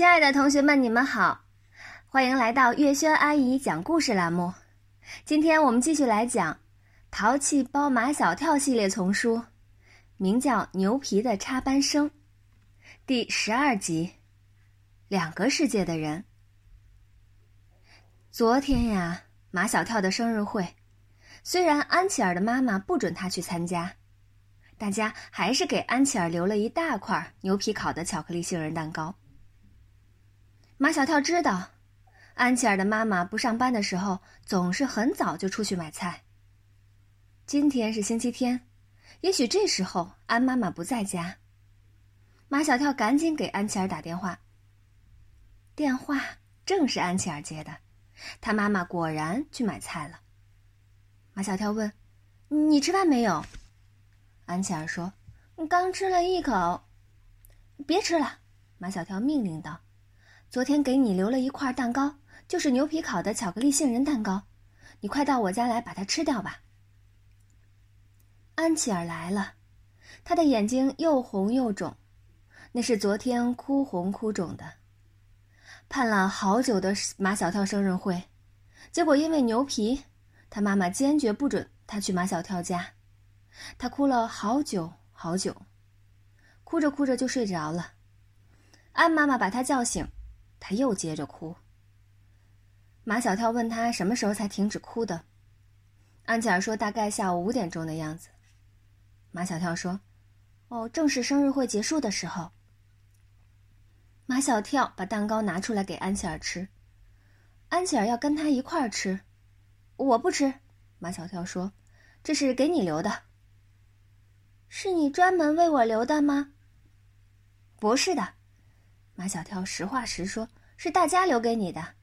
亲爱的同学们，你们好，欢迎来到月轩阿姨讲故事栏目。今天我们继续来讲《淘气包马小跳》系列丛书，名叫《牛皮的插班生》第十二集。两个世界的人。昨天呀，马小跳的生日会，虽然安琪儿的妈妈不准他去参加，大家还是给安琪儿留了一大块牛皮烤的巧克力杏仁蛋糕。马小跳知道，安琪儿的妈妈不上班的时候，总是很早就出去买菜。今天是星期天，也许这时候安妈妈不在家。马小跳赶紧给安琪儿打电话。电话正是安琪儿接的，他妈妈果然去买菜了。马小跳问：“你吃饭没有？”安琪儿说：“刚吃了一口。”别吃了，马小跳命令道。昨天给你留了一块蛋糕，就是牛皮烤的巧克力杏仁蛋糕，你快到我家来把它吃掉吧。安琪儿来了，她的眼睛又红又肿，那是昨天哭红哭肿的。盼了好久的马小跳生日会，结果因为牛皮，他妈妈坚决不准他去马小跳家，他哭了好久好久，哭着哭着就睡着了。安妈妈把他叫醒。他又接着哭。马小跳问他什么时候才停止哭的，安琪儿说大概下午五点钟的样子。马小跳说：“哦，正是生日会结束的时候。”马小跳把蛋糕拿出来给安琪儿吃，安琪儿要跟他一块儿吃，我不吃。马小跳说：“这是给你留的。”是你专门为我留的吗？不是的。马小跳实话实说：“是大家留给你的。”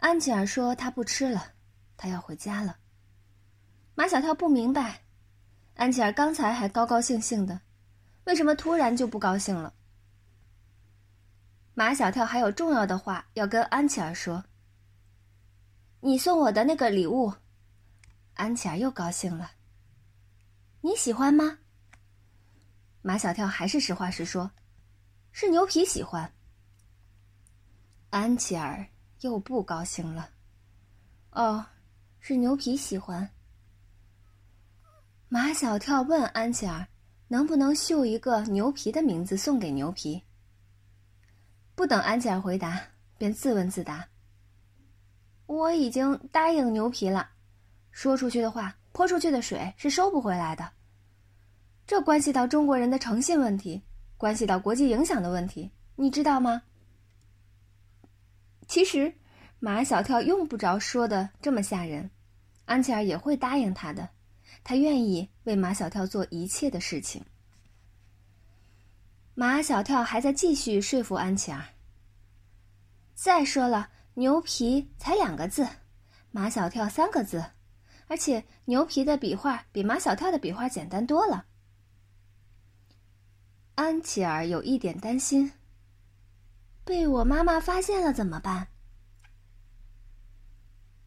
安琪儿说：“她不吃了，她要回家了。”马小跳不明白，安琪儿刚才还高高兴兴的，为什么突然就不高兴了？马小跳还有重要的话要跟安琪儿说：“你送我的那个礼物。”安琪儿又高兴了。你喜欢吗？马小跳还是实话实说。是牛皮喜欢。安琪儿又不高兴了。哦，是牛皮喜欢。马小跳问安琪儿：“能不能绣一个牛皮的名字送给牛皮？”不等安琪儿回答，便自问自答：“我已经答应牛皮了，说出去的话，泼出去的水是收不回来的。这关系到中国人的诚信问题。”关系到国际影响的问题，你知道吗？其实，马小跳用不着说的这么吓人，安琪儿也会答应他的，他愿意为马小跳做一切的事情。马小跳还在继续说服安琪儿。再说了，牛皮才两个字，马小跳三个字，而且牛皮的笔画比马小跳的笔画简单多了。安琪儿有一点担心。被我妈妈发现了怎么办？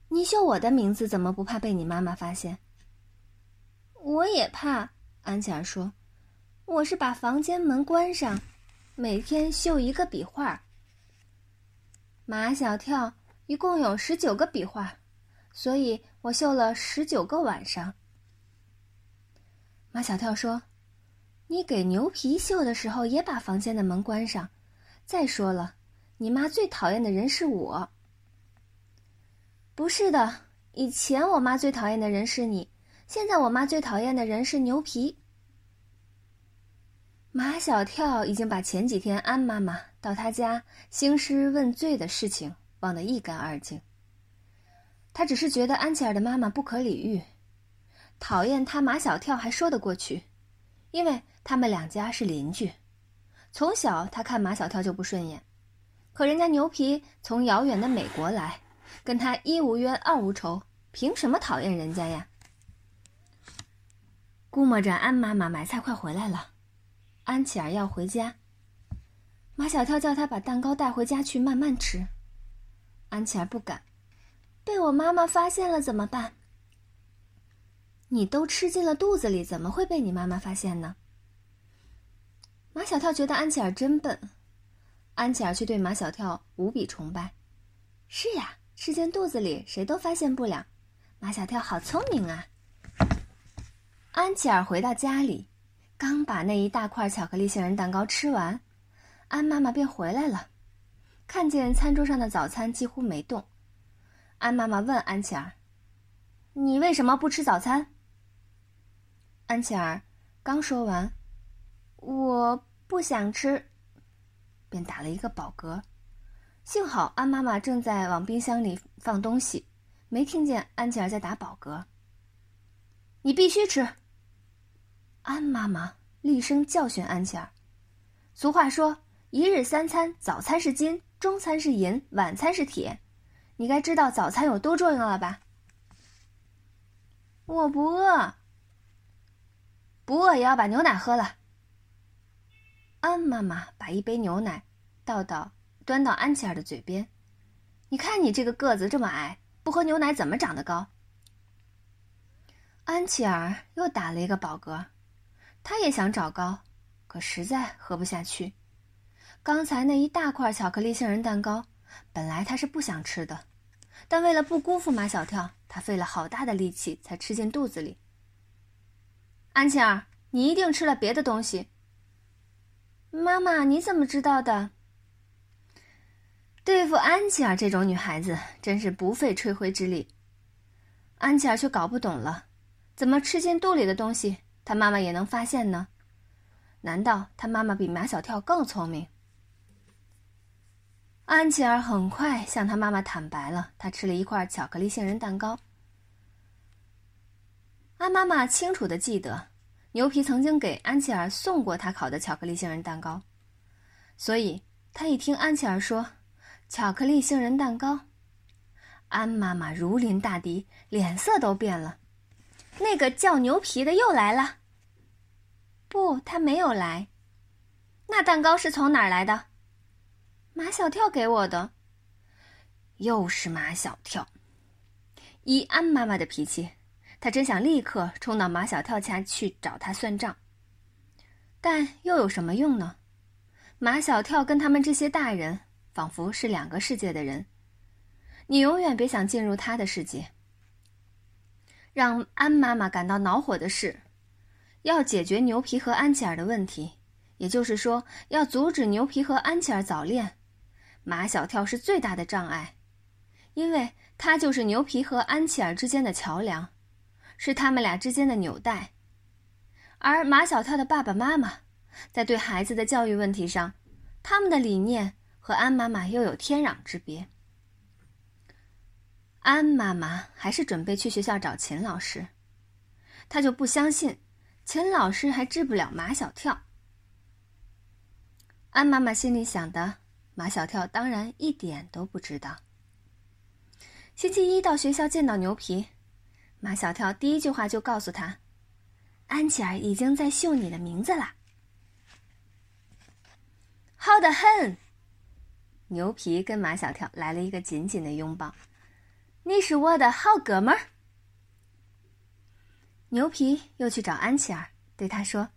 你绣我的名字，怎么不怕被你妈妈发现？我也怕。安琪儿说：“我是把房间门关上，每天绣一个笔画。马小跳一共有十九个笔画，所以我绣了十九个晚上。”马小跳说。你给牛皮绣的时候也把房间的门关上。再说了，你妈最讨厌的人是我。不是的，以前我妈最讨厌的人是你，现在我妈最讨厌的人是牛皮。马小跳已经把前几天安妈妈到他家兴师问罪的事情忘得一干二净。他只是觉得安琪儿的妈妈不可理喻，讨厌他马小跳还说得过去，因为。他们两家是邻居，从小他看马小跳就不顺眼，可人家牛皮从遥远的美国来，跟他一无冤二无仇，凭什么讨厌人家呀？估摸着安妈妈买菜快回来了，安琪儿要回家，马小跳叫他把蛋糕带回家去慢慢吃，安琪儿不敢，被我妈妈发现了怎么办？你都吃进了肚子里，怎么会被你妈妈发现呢？马小跳觉得安琪儿真笨，安琪儿却对马小跳无比崇拜。是呀，吃进肚子里谁都发现不了。马小跳好聪明啊！安琪儿回到家里，刚把那一大块巧克力杏仁蛋糕吃完，安妈妈便回来了，看见餐桌上的早餐几乎没动。安妈妈问安琪儿：“你为什么不吃早餐？”安琪儿刚说完：“我不想吃。”便打了一个饱嗝。幸好安妈妈正在往冰箱里放东西，没听见安琪儿在打饱嗝。你必须吃。安妈妈厉声教训安琪儿：“俗话说，一日三餐，早餐是金，中餐是银，晚餐是铁。你该知道早餐有多重要了吧？”我不饿，不饿也要把牛奶喝了。安妈妈把一杯牛奶倒到。端到安琪儿的嘴边，你看你这个个子这么矮，不喝牛奶怎么长得高？安琪儿又打了一个饱嗝，他也想长高，可实在喝不下去。刚才那一大块巧克力杏仁蛋糕，本来他是不想吃的，但为了不辜负马小跳，他费了好大的力气才吃进肚子里。安琪儿，你一定吃了别的东西。妈妈，你怎么知道的？对付安琪儿这种女孩子，真是不费吹灰之力。安琪儿却搞不懂了，怎么吃进肚里的东西，她妈妈也能发现呢？难道她妈妈比马小跳更聪明？安琪儿很快向她妈妈坦白了，她吃了一块巧克力杏仁蛋糕。安妈妈清楚的记得，牛皮曾经给安琪儿送过她烤的巧克力杏仁蛋糕，所以她一听安琪儿说。巧克力杏仁蛋糕，安妈妈如临大敌，脸色都变了。那个叫牛皮的又来了。不，他没有来。那蛋糕是从哪儿来的？马小跳给我的。又是马小跳。依安妈妈的脾气，他真想立刻冲到马小跳家去找他算账。但又有什么用呢？马小跳跟他们这些大人。仿佛是两个世界的人，你永远别想进入他的世界。让安妈妈感到恼火的是，要解决牛皮和安琪儿的问题，也就是说，要阻止牛皮和安琪儿早恋，马小跳是最大的障碍，因为他就是牛皮和安琪儿之间的桥梁，是他们俩之间的纽带。而马小跳的爸爸妈妈，在对孩子的教育问题上，他们的理念。和安妈妈又有天壤之别。安妈妈还是准备去学校找秦老师，她就不相信秦老师还治不了马小跳。安妈妈心里想的，马小跳当然一点都不知道。星期一到学校见到牛皮，马小跳第一句话就告诉他：“安琪儿已经在绣你的名字啦。”好的很。牛皮跟马小跳来了一个紧紧的拥抱，你是我的好哥们儿。牛皮又去找安琪儿，对他说：“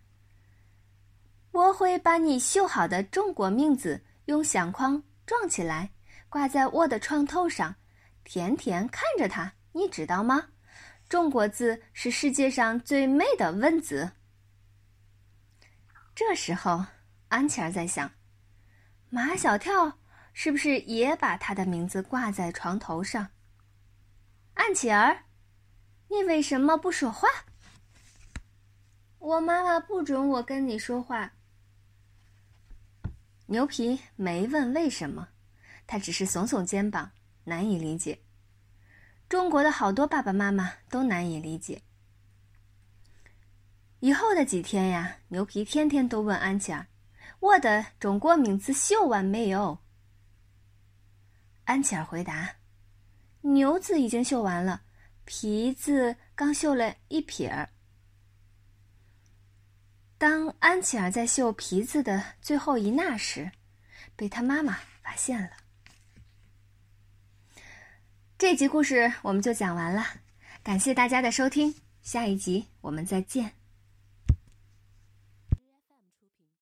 我会把你绣好的中国名字用相框装起来，挂在我的床头上，天天看着它，你知道吗？中国字是世界上最美的文字。”这时候，安琪儿在想，马小跳。是不是也把他的名字挂在床头上？安琪儿，你为什么不说话？我妈妈不准我跟你说话。牛皮没问为什么，他只是耸耸肩膀，难以理解。中国的好多爸爸妈妈都难以理解。以后的几天呀，牛皮天天都问安琪儿：“我的中国名字绣完没有？”安琪儿回答：“牛字已经绣完了，皮字刚绣了一撇儿。”当安琪儿在绣皮字的最后一捺时，被他妈妈发现了。这集故事我们就讲完了，感谢大家的收听，下一集我们再见。